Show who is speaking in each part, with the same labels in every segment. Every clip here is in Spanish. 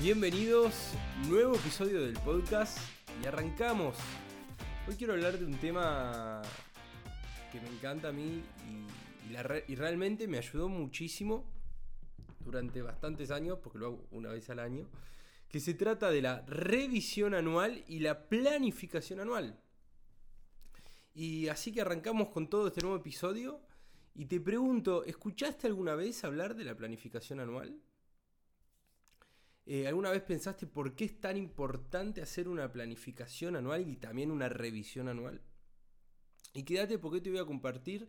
Speaker 1: Bienvenidos, nuevo episodio del podcast y arrancamos. Hoy quiero hablar de un tema que me encanta a mí y, y realmente me ayudó muchísimo durante bastantes años, porque lo hago una vez al año, que se trata de la revisión anual y la planificación anual. Y así que arrancamos con todo este nuevo episodio y te pregunto, ¿escuchaste alguna vez hablar de la planificación anual? Eh, ¿Alguna vez pensaste por qué es tan importante hacer una planificación anual y también una revisión anual? Y quédate porque te voy a compartir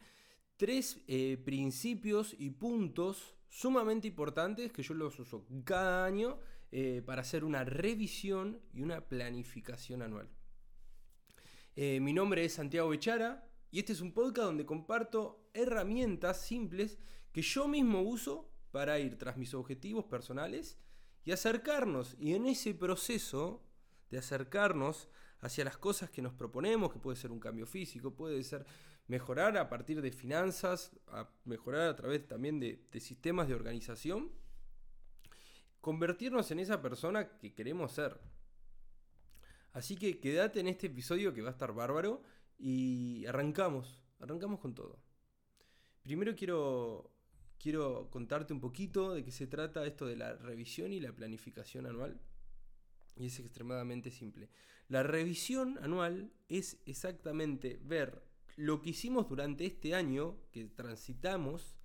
Speaker 1: tres eh, principios y puntos sumamente importantes que yo los uso cada año eh, para hacer una revisión y una planificación anual. mi nombre es Santiago Bechara y este es un podcast donde comparto herramientas simples que yo mismo uso para ir tras mis objetivos personales y acercarnos. Y en ese proceso de acercarnos hacia las cosas que nos proponemos, que puede ser un cambio físico, puede ser mejorar a partir de finanzas, mejorar a través también de, sistemas de organización, convertirnos en esa persona que queremos ser. Así que quédate en este episodio que va a estar bárbaro y arrancamos, arrancamos con todo. Primero quiero quiero contarte un poquito de qué se trata esto de la revisión y la planificación anual. Y es extremadamente simple. La revisión anual es exactamente ver lo que hicimos durante este año que transitamos,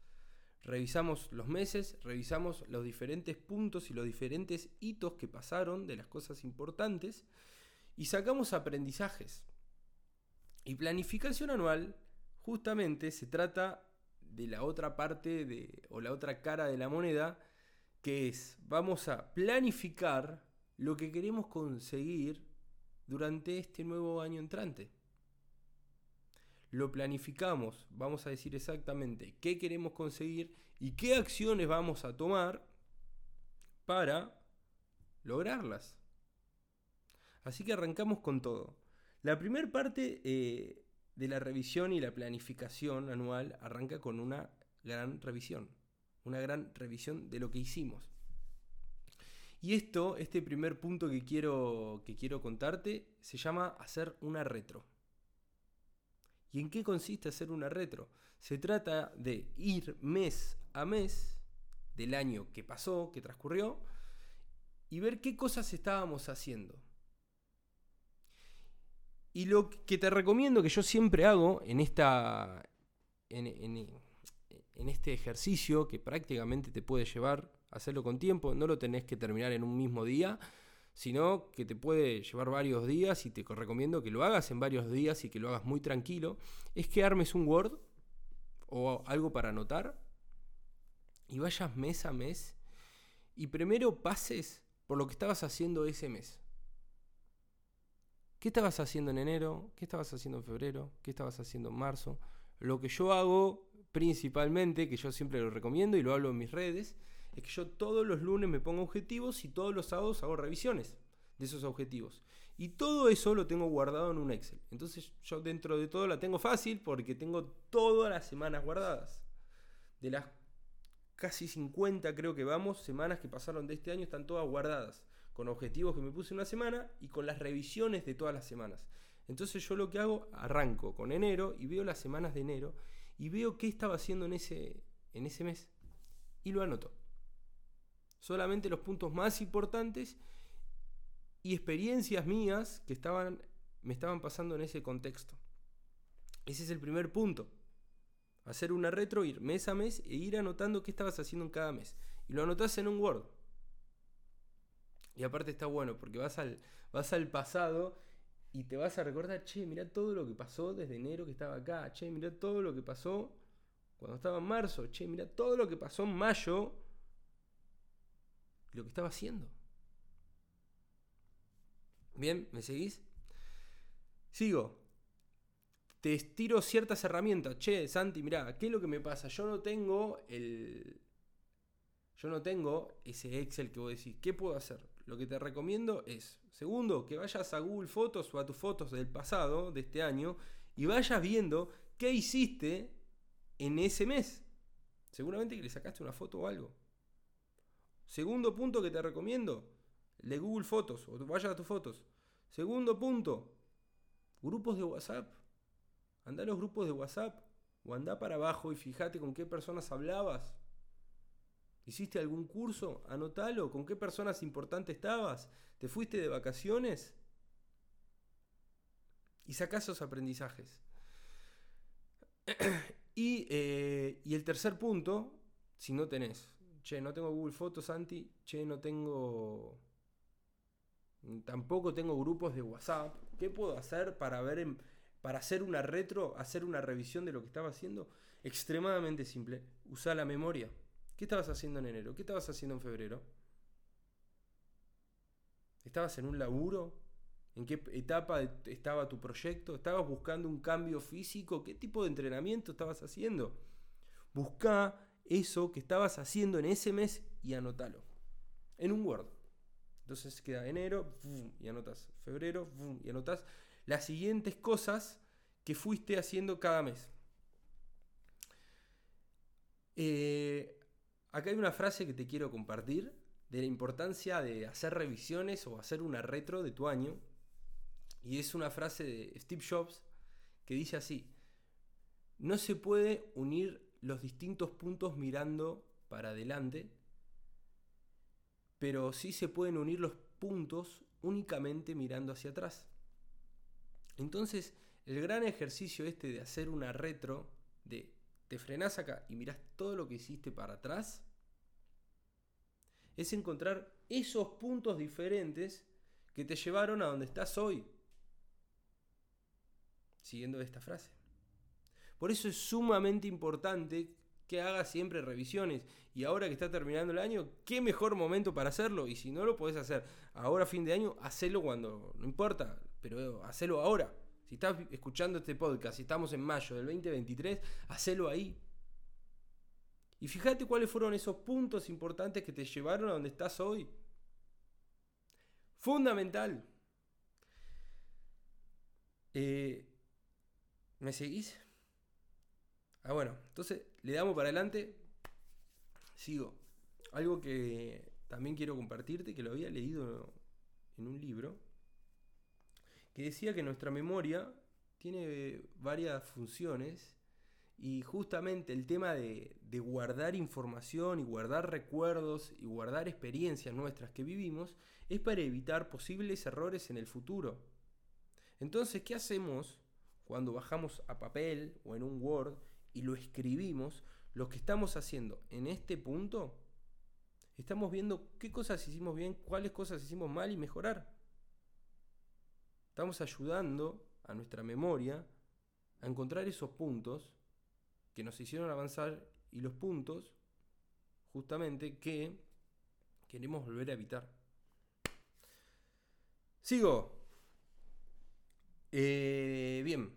Speaker 1: revisamos los meses, revisamos los diferentes puntos y los diferentes hitos que pasaron de las cosas importantes y sacamos aprendizajes. Y planificación anual justamente se trata de la otra parte de, o la otra cara de la moneda, que es, vamos a planificar lo que queremos conseguir durante este nuevo año entrante. Lo planificamos, vamos a decir exactamente qué queremos conseguir y qué acciones vamos a tomar para lograrlas. Así que arrancamos con todo. La primera parte eh, de la revisión y la planificación anual arranca con una gran revisión, una gran revisión de lo que hicimos. Y esto, este primer punto que quiero, que quiero contarte, se llama hacer una retro. ¿Y en qué consiste hacer una retro? Se trata de ir mes a mes del año que pasó, que transcurrió, y ver qué cosas estábamos haciendo. Y lo que te recomiendo que yo siempre hago en esta. En, este ejercicio que prácticamente te puede llevar a hacerlo con tiempo, no lo tenés que terminar en un mismo día, sino que te puede llevar varios días y te recomiendo que lo hagas en varios días y que lo hagas muy tranquilo, es que armes un Word o algo para anotar y vayas mes a mes y primero pases por lo que estabas haciendo ese mes. ¿Qué estabas haciendo en enero? ¿Qué estabas haciendo en febrero? ¿Qué estabas haciendo en marzo? Lo que yo hago principalmente, que yo siempre lo recomiendo y lo hablo en mis redes, es que yo todos los lunes me pongo objetivos y todos los sábados hago revisiones de esos objetivos. Y todo eso lo tengo guardado en un Excel. Entonces yo dentro de todo la tengo fácil porque tengo todas las semanas guardadas. De las casi 50 creo que vamos, semanas que pasaron de este año están todas guardadas con objetivos que me puse una semana y con las revisiones de todas las semanas. Entonces yo lo que hago, arranco con enero y veo las semanas de enero y veo qué estaba haciendo en ese, en ese mes y lo anoto. Solamente los puntos más importantes y experiencias mías que estaban, me estaban pasando en ese contexto. Ese es el primer punto. Hacer una retro, ir mes a mes e ir anotando qué estabas haciendo en cada mes. Y lo anotas en un Word. Y aparte está bueno porque vas al, vas al pasado y te vas a recordar, che, mira todo lo que pasó desde enero que estaba acá, che, mira todo lo que pasó cuando estaba en marzo, che, mira todo lo que pasó en mayo, lo que estaba haciendo. Bien, ¿me seguís? Sigo. Te estiro ciertas herramientas. Che, Santi, mira, ¿qué es lo que me pasa? Yo no tengo el, yo no tengo ese Excel que vos decís, ¿qué puedo hacer? Lo que te recomiendo es, segundo, que vayas a Google Fotos o a tus fotos del pasado, de este año, y vayas viendo qué hiciste en ese mes. Seguramente que le sacaste una foto o algo. Segundo punto que te recomiendo, de Google Fotos o vaya a tus fotos. Segundo punto, grupos de WhatsApp. Anda a los grupos de WhatsApp o anda para abajo y fíjate con qué personas hablabas. ¿Hiciste algún curso? Anotalo. ¿Con qué personas importantes estabas? ¿Te fuiste de vacaciones? Y saca esos aprendizajes. y, eh, y el tercer punto, si no tenés, che, no tengo Google Fotos, Santi, che, no tengo... Tampoco tengo grupos de WhatsApp. ¿Qué puedo hacer para ver para hacer una retro, hacer una revisión de lo que estaba haciendo? Extremadamente simple. Usa la memoria. ¿Qué estabas haciendo en enero? ¿Qué estabas haciendo en febrero? ¿Estabas en un laburo? ¿En qué etapa estaba tu proyecto? ¿Estabas buscando un cambio físico? ¿Qué tipo de entrenamiento estabas haciendo? Busca eso que estabas haciendo en ese mes y anótalo. En un Word. Entonces queda enero y anotas febrero y anotas las siguientes cosas que fuiste haciendo cada mes. Eh, acá hay una frase que te quiero compartir de la importancia de hacer revisiones o hacer una retro de tu año. Y es una frase de Steve Jobs que dice así, no se puede unir los distintos puntos mirando para adelante, pero sí se pueden unir los puntos únicamente mirando hacia atrás. Entonces, el gran ejercicio este de hacer una retro, de te frenás acá y mirás todo lo que hiciste para atrás, es encontrar esos puntos diferentes que te llevaron a donde estás hoy. Siguiendo esta frase. Por eso es sumamente importante que hagas siempre revisiones. Y ahora que está terminando el año, qué mejor momento para hacerlo. Y si no lo podés hacer ahora fin de año, hacelo cuando, no importa, pero hacelo ahora. Si estás escuchando este podcast, si estamos en mayo del 2023, hacelo ahí. Y fíjate cuáles fueron esos puntos importantes que te llevaron a donde estás hoy. Fundamental. Eh, ¿Me seguís? Ah, bueno, entonces le damos para adelante. Sigo. Algo que también quiero compartirte, que lo había leído en un libro, que decía que nuestra memoria tiene varias funciones y justamente el tema de, guardar información y guardar recuerdos y guardar experiencias nuestras que vivimos es para evitar posibles errores en el futuro. Entonces, ¿qué hacemos cuando bajamos a papel o en un Word y lo escribimos, lo que estamos haciendo en este punto, estamos viendo qué cosas hicimos bien, cuáles cosas hicimos mal y mejorar. Estamos ayudando a nuestra memoria a encontrar esos puntos que nos hicieron avanzar y los puntos justamente que queremos volver a evitar. Sigo. Eh, bien,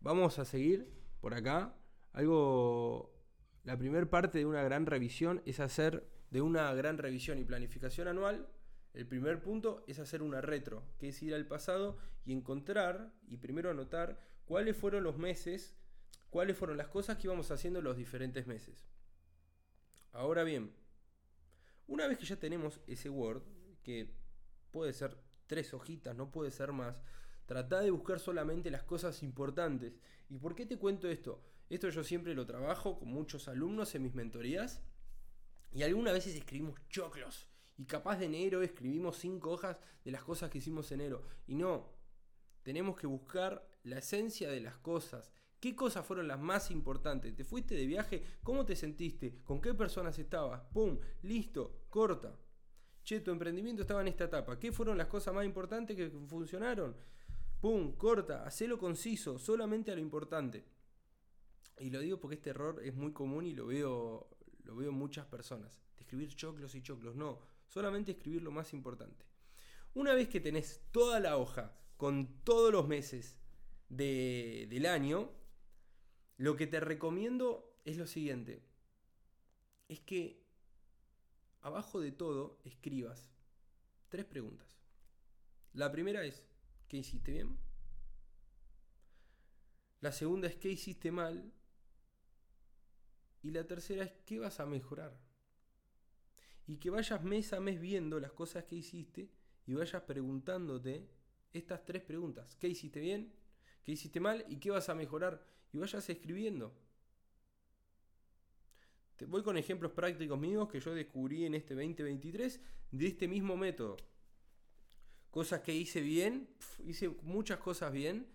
Speaker 1: vamos a seguir por acá algo, la primera parte de una gran revisión es hacer de una gran revisión y planificación anual. El primer punto es hacer una retro, que es ir al pasado y encontrar y primero anotar cuáles fueron los meses, cuáles fueron las cosas que íbamos haciendo los diferentes meses. Ahora bien, una vez que ya tenemos ese Word, que puede ser tres hojitas, no puede ser más, trata de buscar solamente las cosas importantes. ¿Y por qué te cuento esto? Esto yo siempre lo trabajo con muchos alumnos en mis mentorías. Y algunas veces escribimos choclos. Y capaz de enero escribimos cinco hojas de las cosas que hicimos en enero. Y no, tenemos que buscar la esencia de las cosas. ¿Qué cosas fueron las más importantes? ¿Te fuiste de viaje? ¿Cómo te sentiste? ¿Con qué personas estabas? ¡Pum! Listo, corta. Che, tu emprendimiento estaba en esta etapa. ¿Qué fueron las cosas más importantes que funcionaron? ¡Pum! Corta, hacelo conciso, solamente a lo importante. Y lo digo porque este error es muy común y lo veo, lo veo en muchas personas. Escribir choclos y choclos. No, solamente escribir lo más importante. Una vez que tenés toda la hoja con todos los meses del año, lo que te recomiendo es lo siguiente. Es que abajo de todo escribas tres preguntas. La primera es, ¿qué hiciste bien? La segunda es, ¿qué hiciste mal? Y la tercera es, ¿qué vas a mejorar? y que vayas mes a mes viendo las cosas que hiciste y vayas preguntándote estas tres preguntas. ¿Qué hiciste bien? ¿Qué hiciste mal? ¿Y qué vas a mejorar? Y vayas escribiendo. Te voy con ejemplos prácticos míos que yo descubrí en este 2023 de este mismo método. Cosas que hice bien, hice muchas cosas bien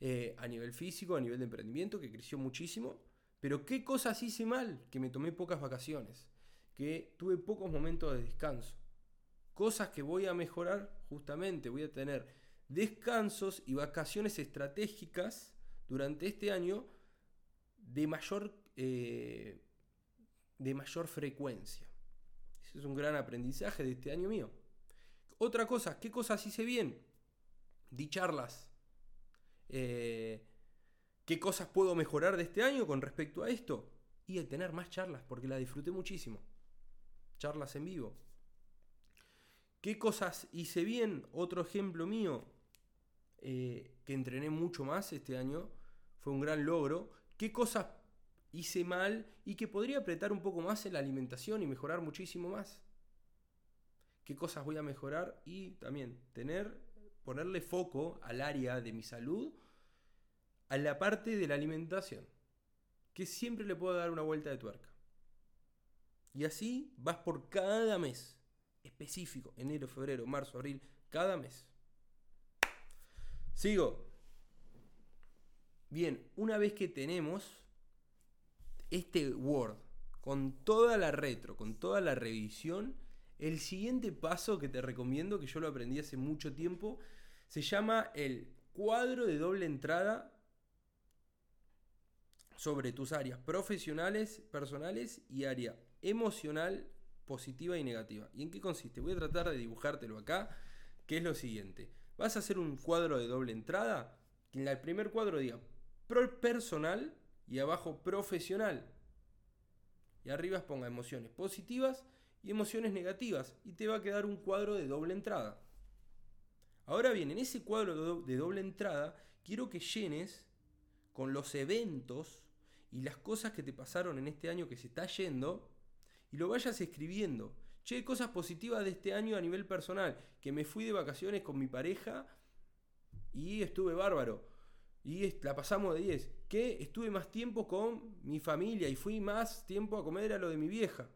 Speaker 1: eh, a nivel físico, a nivel de emprendimiento, que creció muchísimo. Pero qué cosas hice mal, que me tomé pocas vacaciones, que tuve pocos momentos de descanso. Cosas que voy a mejorar justamente, voy a tener descansos y vacaciones estratégicas durante este año de mayor, eh, de mayor frecuencia. Ese es un gran aprendizaje de este año mío. Otra cosa, ¿qué cosas hice bien? Di charlas. Eh, ¿Qué cosas puedo mejorar de este año con respecto a esto? Y el tener más charlas, porque la disfruté muchísimo. Charlas en vivo. ¿Qué cosas hice bien? Otro ejemplo mío, eh, que entrené mucho más este año, fue un gran logro. ¿Qué cosas hice mal y que podría apretar un poco más en la alimentación y mejorar muchísimo más? ¿Qué cosas voy a mejorar? Y también tener, ponerle foco al área de mi salud, a la parte de la alimentación, que siempre le puedo dar una vuelta de tuerca. Y así vas por cada mes específico, enero, febrero, marzo, abril, cada mes. Sigo. Bien, una vez que tenemos este Word con toda la retro, con toda la revisión, el siguiente paso que te recomiendo, que yo lo aprendí hace mucho tiempo, se llama el cuadro de doble entrada sobre tus áreas profesionales, personales y área emocional, positiva y negativa. ¿Y en qué consiste? Voy a tratar de dibujártelo acá, que es lo siguiente. Vas a hacer un cuadro de doble entrada, que en el primer cuadro diga personal y abajo profesional. Y arriba ponga emociones positivas y emociones negativas. Y te va a quedar un cuadro de doble entrada. Ahora bien, en ese cuadro de doble entrada, quiero que llenes con los eventos y las cosas que te pasaron en este año que se está yendo y lo vayas escribiendo. Che, cosas positivas de este año a nivel personal. Que me fui de vacaciones con mi pareja y estuve bárbaro. Y la pasamos de 10. Que estuve más tiempo con mi familia y fui más tiempo a comer a lo de mi vieja.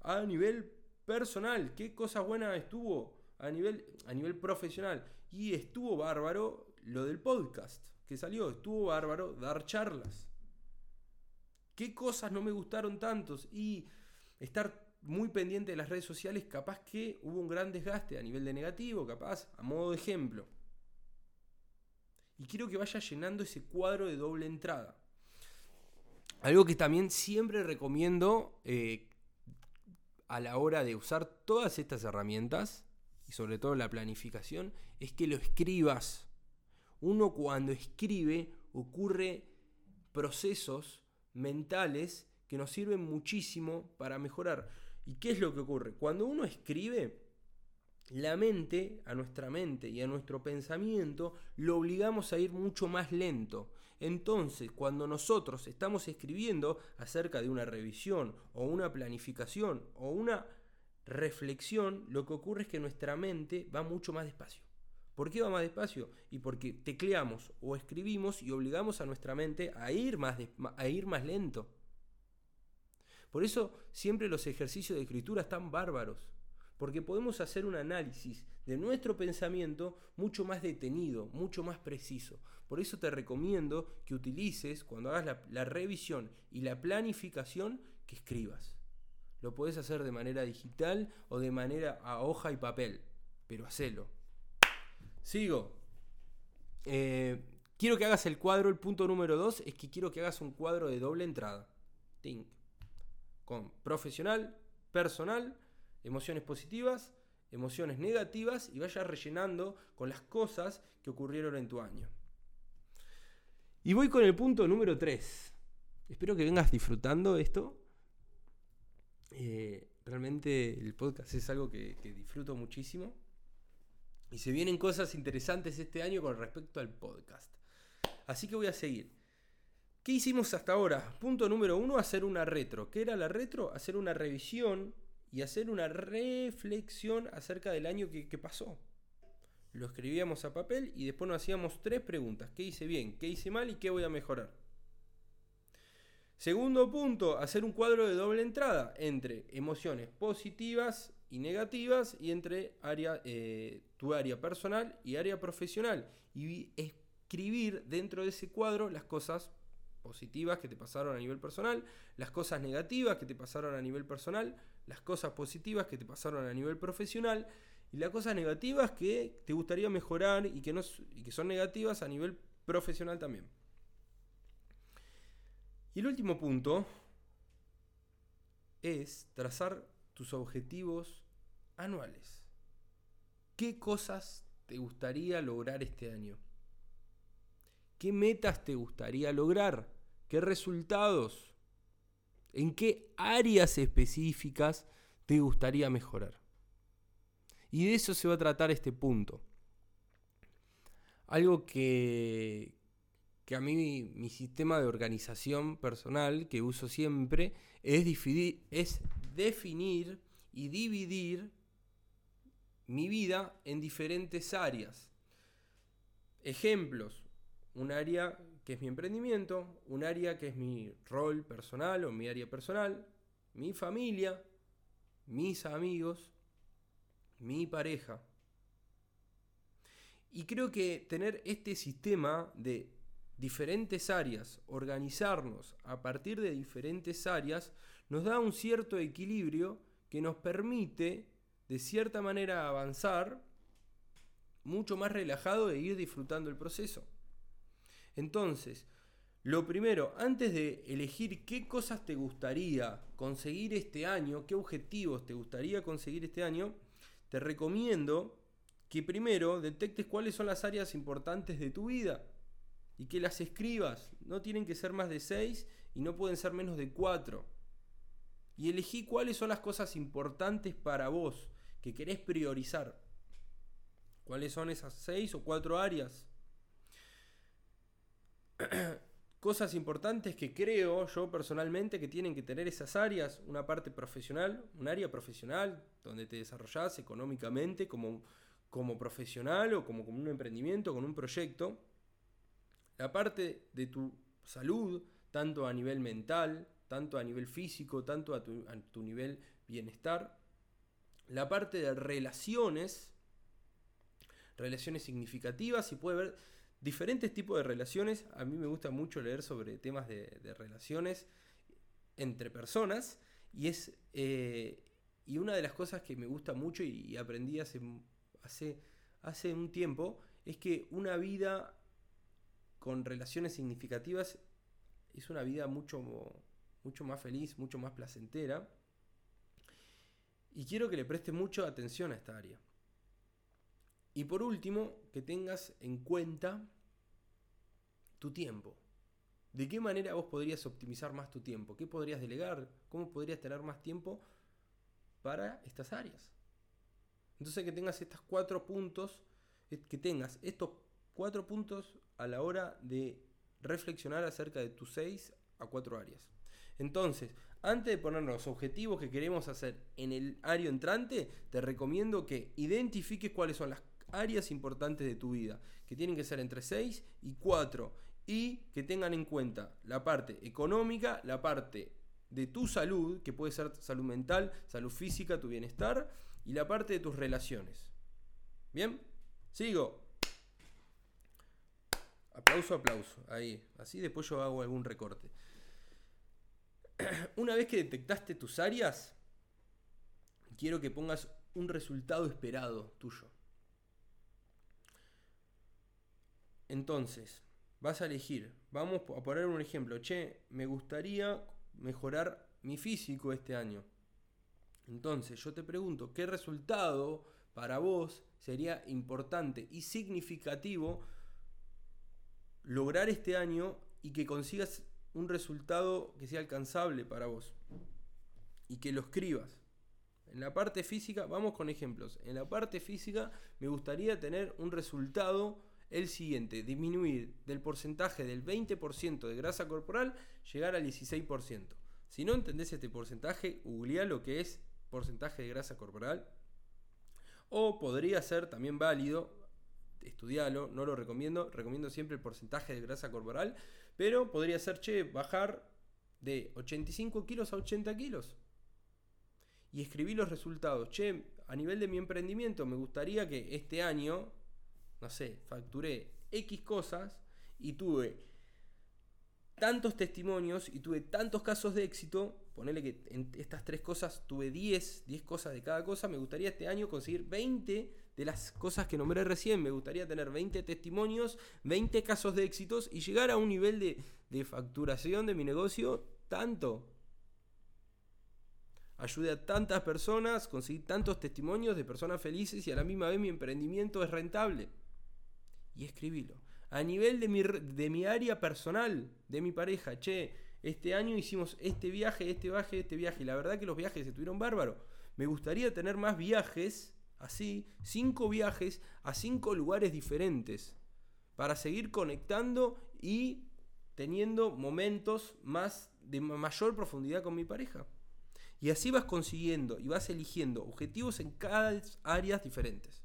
Speaker 1: A nivel personal, qué cosas buenas estuvo a nivel, a nivel profesional. Y estuvo bárbaro lo del podcast que salió. Estuvo bárbaro dar charlas. ¿Qué cosas no me gustaron tantos? Y estar muy pendiente de las redes sociales, capaz que hubo un gran desgaste a nivel de negativo, capaz, a modo de ejemplo. Y quiero que vaya llenando ese cuadro de doble entrada. Algo que también siempre recomiendo eh, a la hora de usar todas estas herramientas, y sobre todo la planificación, es que lo escribas. Uno cuando escribe ocurre procesos mentales que nos sirven muchísimo para mejorar. ¿Y qué es lo que ocurre? Cuando uno escribe, la mente, a nuestra mente y a nuestro pensamiento, lo obligamos a ir mucho más lento. Entonces, cuando nosotros estamos escribiendo acerca de una revisión o una planificación o una reflexión, lo que ocurre es que nuestra mente va mucho más despacio. ¿Por qué va más despacio? Y porque tecleamos o escribimos y obligamos a nuestra mente a ir más, a ir más lento. Por eso siempre los ejercicios de escritura están bárbaros, porque podemos hacer un análisis de nuestro pensamiento mucho más detenido, mucho más preciso. Por eso te recomiendo que utilices, cuando hagas la, revisión y la planificación, que escribas. Lo puedes hacer de manera digital o de manera a hoja y papel, pero hacelo. Sigo. Eh, quiero que hagas el cuadro, el punto número 2 es que quiero que hagas un cuadro de doble entrada. Tink con profesional, personal, emociones positivas, emociones negativas y vayas rellenando con las cosas que ocurrieron en tu año. Y voy con el punto número 3. Espero que vengas disfrutando esto. Eh, realmente el podcast es algo que, que disfruto muchísimo. Y se vienen cosas interesantes este año con respecto al podcast. Así que voy a seguir. ¿Qué hicimos hasta ahora? Punto número uno, hacer una retro. ¿Qué era la retro? Hacer una revisión y hacer una reflexión acerca del año que, pasó. Lo escribíamos a papel y después nos hacíamos tres preguntas. ¿Qué hice bien? ¿Qué hice mal? ¿Y qué voy a mejorar? Segundo punto, hacer un cuadro de doble entrada entre emociones positivas y negativas y entre área, eh, tu área personal y área profesional. Y escribir dentro de ese cuadro las cosas positivas que te pasaron a nivel personal, las cosas negativas que te pasaron a nivel personal, las cosas positivas que te pasaron a nivel profesional y las cosas negativas que te gustaría mejorar y que, no, y que son negativas a nivel profesional también. Y el último punto es trazar tus objetivos anuales. ¿Qué cosas te gustaría lograr este año? ¿Qué metas te gustaría lograr? ¿Qué resultados? ¿En qué áreas específicas te gustaría mejorar? Y de eso se va a tratar este punto. Algo que, que a mí mi sistema de organización personal que uso siempre es, es definir y dividir mi vida en diferentes áreas. Ejemplos, un área que es mi emprendimiento, un área que es mi rol personal o mi área personal, mi familia, mis amigos, mi pareja. Y creo que tener este sistema de diferentes áreas, organizarnos a partir de diferentes áreas, nos da un cierto equilibrio que nos permite de cierta manera avanzar mucho más relajado e ir disfrutando el proceso. Entonces, lo primero, antes de elegir qué cosas te gustaría conseguir este año, qué objetivos te gustaría conseguir este año, te recomiendo que primero detectes cuáles son las áreas importantes de tu vida y que las escribas. No tienen que ser más de seis y no pueden ser menos de cuatro y elegí cuáles son las cosas importantes para vos que querés priorizar. ¿Cuáles son esas seis o cuatro áreas? cosas importantes que creo yo personalmente que tienen que tener esas áreas, una parte profesional, un área profesional donde te desarrollás económicamente como, como profesional o como, como un emprendimiento, con un proyecto, la parte de tu salud, tanto a nivel mental, tanto a nivel físico, tanto a tu, nivel bienestar. La parte de relaciones, relaciones significativas, y puede haber diferentes tipos de relaciones. A mí me gusta mucho leer sobre temas de, relaciones entre personas, y es eh, y una de las cosas que me gusta mucho y, aprendí hace, hace, hace un tiempo es que una vida con relaciones significativas es una vida mucho mucho más feliz, mucho más placentera. Y quiero que le prestes mucha atención a esta área. Y por último, que tengas en cuenta tu tiempo. ¿De qué manera vos podrías optimizar más tu tiempo? ¿Qué podrías delegar? ¿Cómo podrías tener más tiempo para estas áreas? Entonces que tengas estos cuatro puntos, que tengas estos cuatro puntos a la hora de reflexionar acerca de tus seis a cuatro áreas. Entonces, antes de poner los objetivos que queremos hacer en el área entrante, te recomiendo que identifiques cuáles son las áreas importantes de tu vida, que tienen que ser entre 6 y 4, y que tengan en cuenta la parte económica, la parte de tu salud, que puede ser salud mental, salud física, tu bienestar, y la parte de tus relaciones. ¿Bien? Sigo. Aplauso, aplauso. Ahí. Así después yo hago algún recorte. una vez que detectaste tus áreas, quiero que pongas un resultado esperado tuyo. Entonces, vas a elegir, vamos a poner un ejemplo, che, me gustaría mejorar mi físico este año. Entonces, yo te pregunto, ¿qué resultado para vos sería importante y significativo lograr este año y que consigas un resultado que sea alcanzable para vos y que lo escribas. En la parte física, vamos con ejemplos. En la parte física me gustaría tener un resultado el siguiente, disminuir del porcentaje del 20% de grasa corporal, llegar al 16%. Si no entendés este porcentaje, googlea lo que es porcentaje de grasa corporal. O podría ser también válido, estudiarlo, no lo recomiendo, recomiendo siempre el porcentaje de grasa corporal, pero podría ser, che, bajar de 85 kilos a 80 kilos. Y escribir los resultados. Che, a nivel de mi emprendimiento me gustaría que este año, no sé, facturé X cosas y tuve tantos testimonios y tuve tantos casos de éxito, ponerle que en estas tres cosas tuve 10, 10 cosas de cada cosa, me gustaría este año conseguir 20 de las cosas que nombré recién, me gustaría tener 20 testimonios, 20 casos de éxitos y llegar a un nivel de, de facturación de mi negocio tanto. Ayude a tantas personas, conseguí tantos testimonios de personas felices y a la misma vez mi emprendimiento es rentable. Y escribilo a nivel de mi, de mi área personal, de mi pareja, che, este año hicimos este viaje, este viaje, este viaje, y la verdad que los viajes estuvieron bárbaros. Me gustaría tener más viajes, así, cinco viajes a cinco lugares diferentes, para seguir conectando y teniendo momentos más de mayor profundidad con mi pareja. Y así vas consiguiendo y vas eligiendo objetivos en cada áreas diferentes.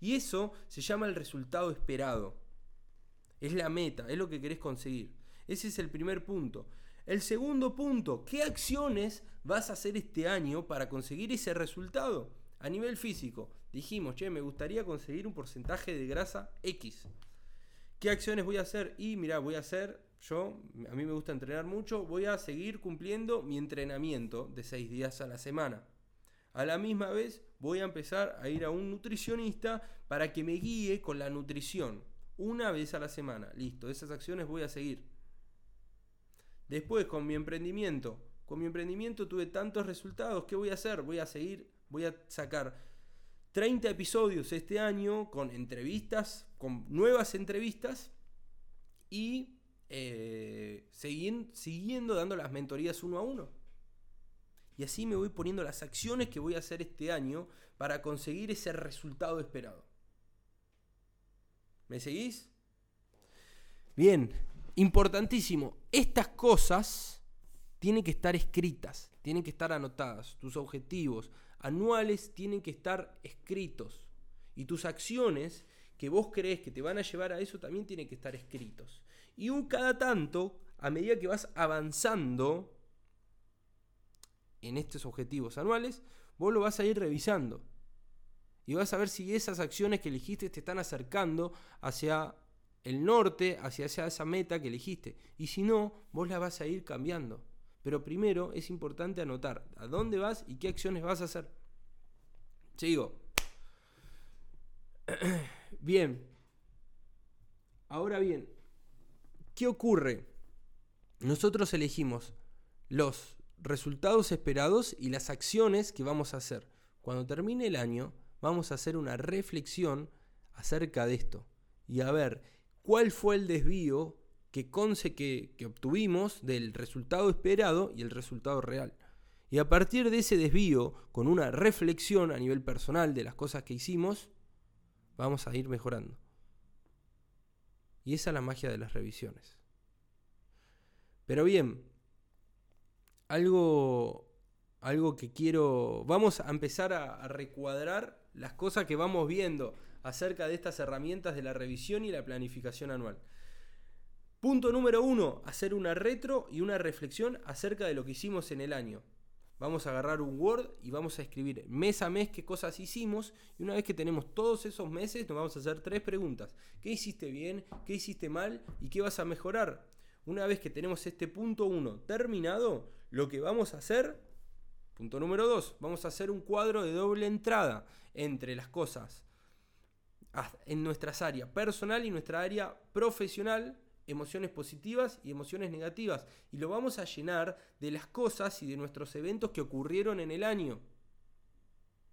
Speaker 1: Y eso se llama el resultado esperado. Es la meta, es lo que querés conseguir. Ese es el primer punto. El segundo punto, ¿qué acciones vas a hacer este año para conseguir ese resultado? A nivel físico, dijimos, che, me gustaría conseguir un porcentaje de grasa X. ¿Qué acciones voy a hacer? Y mira, voy a hacer, yo, a mí me gusta entrenar mucho, voy a seguir cumpliendo mi entrenamiento de 6 días a la semana. A la misma vez voy a empezar a ir a un nutricionista para que me guíe con la nutrición una vez a la semana. Listo, esas acciones voy a seguir. Después, con mi emprendimiento. Con mi emprendimiento tuve tantos resultados. ¿Qué voy a hacer? Voy a seguir, voy a sacar 30 episodios este año con entrevistas, con nuevas entrevistas y eh, siguiendo dando las mentorías uno a uno. Y así me voy poniendo las acciones que voy a hacer este año para conseguir ese resultado esperado. ¿Me seguís? Bien, importantísimo. Estas cosas tienen que estar escritas, tienen que estar anotadas. Tus objetivos anuales tienen que estar escritos. Y tus acciones que vos crees que te van a llevar a eso también tienen que estar escritos. Y un cada tanto, a medida que vas avanzando en estos objetivos anuales, vos lo vas a ir revisando. Y vas a ver si esas acciones que elegiste te están acercando hacia el norte, hacia esa meta que elegiste. Y si no, vos la vas a ir cambiando. Pero primero es importante anotar a dónde vas y qué acciones vas a hacer. Sigo. Bien. Ahora bien, ¿qué ocurre? Nosotros elegimos los resultados esperados y las acciones que vamos a hacer. Cuando termine el año, vamos a hacer una reflexión acerca de esto y a ver cuál fue el desvío que, conce que, que obtuvimos del resultado esperado y el resultado real. Y a partir de ese desvío, con una reflexión a nivel personal de las cosas que hicimos, vamos a ir mejorando. Y esa es la magia de las revisiones. Pero bien, algo, algo que quiero... Vamos a empezar a, a recuadrar las cosas que vamos viendo acerca de estas herramientas de la revisión y la planificación anual. Punto número uno, hacer una retro y una reflexión acerca de lo que hicimos en el año. Vamos a agarrar un Word y vamos a escribir mes a mes qué cosas hicimos. Y una vez que tenemos todos esos meses, nos vamos a hacer tres preguntas. ¿Qué hiciste bien? ¿Qué hiciste mal? ¿Y qué vas a mejorar? Una vez que tenemos este punto uno terminado, lo que vamos a hacer Punto número dos, vamos a hacer un cuadro de doble entrada entre las cosas en nuestras áreas personal y nuestra área profesional, emociones positivas y emociones negativas. Y lo vamos a llenar de las cosas y de nuestros eventos que ocurrieron en el año.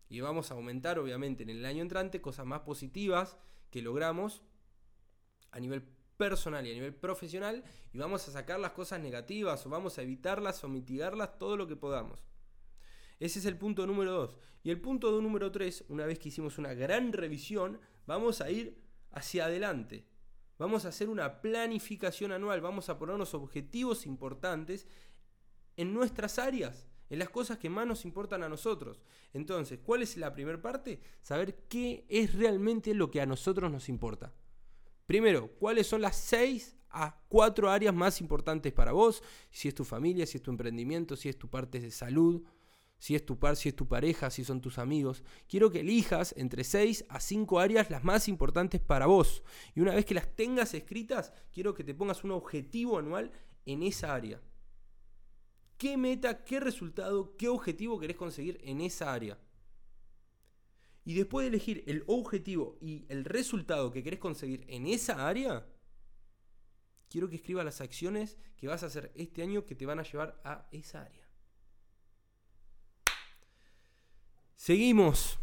Speaker 1: Y vamos a aumentar, obviamente, en el año entrante cosas más positivas que logramos a nivel personal y a nivel profesional. Y vamos a sacar las cosas negativas o vamos a evitarlas o mitigarlas todo lo que podamos. Ese es el punto número 2. Y el punto número 3, una vez que hicimos una gran revisión, vamos a ir hacia adelante. Vamos a hacer una planificación anual, vamos a ponernos objetivos importantes en nuestras áreas, en las cosas que más nos importan a nosotros. Entonces, ¿cuál es la primera parte? Saber qué es realmente lo que a nosotros nos importa. Primero, ¿cuáles son las seis a cuatro áreas más importantes para vos? Si es tu familia, si es tu emprendimiento, si es tu parte de salud, si es tu par, si es tu pareja, si son tus amigos. Quiero que elijas entre seis a cinco áreas las más importantes para vos. Y una vez que las tengas escritas, quiero que te pongas un objetivo anual en esa área. ¿Qué meta, qué resultado, qué objetivo querés conseguir en esa área? Y después de elegir el objetivo y el resultado que querés conseguir en esa área, quiero que escribas las acciones que vas a hacer este año que te van a llevar a esa área. Seguimos.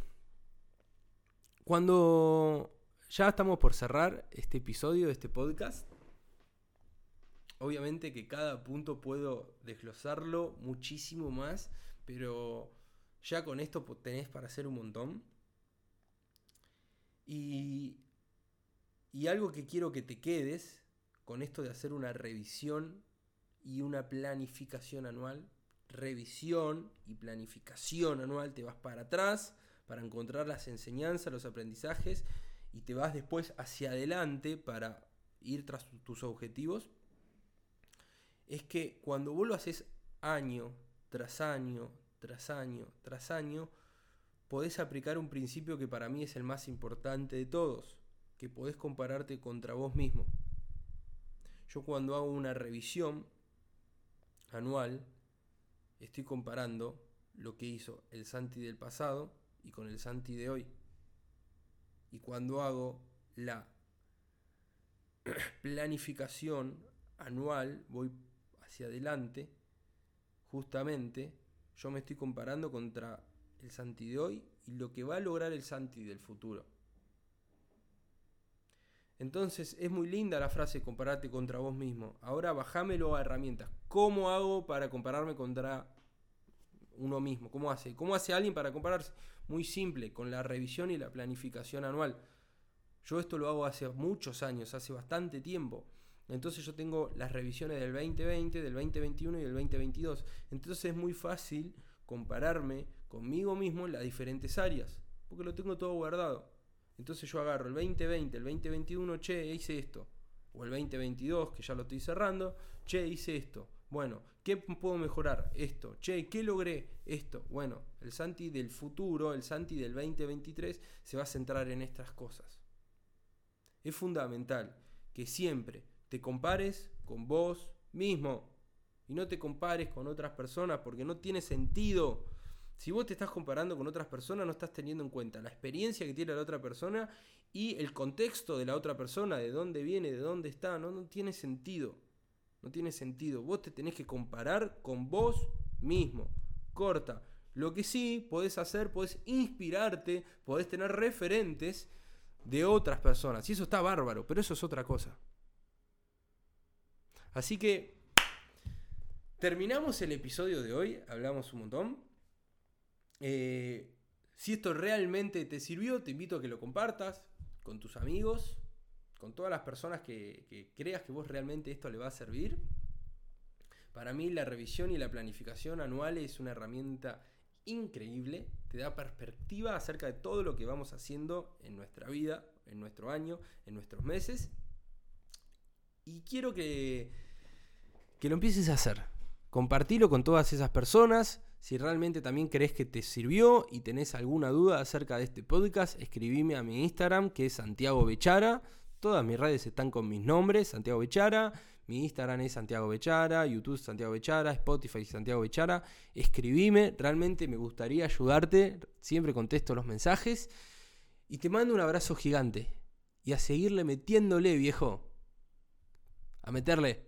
Speaker 1: Cuando ya estamos por cerrar este episodio de este podcast, Obviamente que cada punto puedo desglosarlo muchísimo más, pero ya con esto tenés para hacer un montón. Y, y algo que quiero que te quedes con esto de hacer una revisión y una planificación anual. Revisión y planificación anual, te vas para atrás para encontrar las enseñanzas, los aprendizajes y te vas después hacia adelante para ir tras tus objetivos es que cuando vos lo haces año tras año, tras año, tras año, podés aplicar un principio que para mí es el más importante de todos, que podés compararte contra vos mismo. Yo cuando hago una revisión anual, estoy comparando lo que hizo el Santi del pasado y con el Santi de hoy. Y cuando hago la planificación anual, voy hacia adelante, justamente yo me estoy comparando contra el Santi de hoy y lo que va a lograr el Santi del futuro. Entonces es muy linda la frase compararte contra vos mismo. Ahora bajámelo a herramientas. ¿Cómo hago para compararme contra uno mismo? ¿Cómo hace? ¿Cómo hace alguien para compararse? Muy simple, con la revisión y la planificación anual. Yo esto lo hago hace muchos años, hace bastante tiempo. Entonces yo tengo las revisiones del 2020, del 2021 y del 2022. Entonces es muy fácil compararme conmigo mismo en las diferentes áreas, porque lo tengo todo guardado. Entonces yo agarro el 2020, el 2021, che, hice esto. O el 2022, que ya lo estoy cerrando, che, hice esto. Bueno, ¿qué puedo mejorar? Esto. Che, ¿qué logré? Esto. Bueno, el Santi del futuro, el Santi del 2023, se va a centrar en estas cosas. Es fundamental que siempre te compares con vos mismo y no te compares con otras personas porque no tiene sentido. Si vos te estás comparando con otras personas, no estás teniendo en cuenta la experiencia que tiene la otra persona y el contexto de la otra persona, de dónde viene, de dónde está. No, no tiene sentido. No tiene sentido. Vos te tenés que comparar con vos mismo. Corta. Lo que sí podés hacer, podés inspirarte, podés tener referentes de otras personas. Y eso está bárbaro, pero eso es otra cosa. Así que terminamos el episodio de hoy, hablamos un montón. Eh, si esto realmente te sirvió, te invito a que lo compartas con tus amigos, con todas las personas que, que creas que vos realmente esto le va a servir. Para mí la revisión y la planificación anual es una herramienta increíble, te da perspectiva acerca de todo lo que vamos haciendo en nuestra vida, en nuestro año, en nuestros meses. Y quiero que que lo empieces a hacer. Compartilo con todas esas personas. Si realmente también crees que te sirvió y tenés alguna duda acerca de este podcast, escribime a mi Instagram que es Santiago Bechara. Todas mis redes están con mis nombres, Santiago Bechara. Mi Instagram es Santiago Bechara, YouTube Santiago Bechara, Spotify Santiago Bechara. Escribime, realmente me gustaría ayudarte. Siempre contesto los mensajes. Y te mando un abrazo gigante. Y a seguirle metiéndole, viejo. A meterle.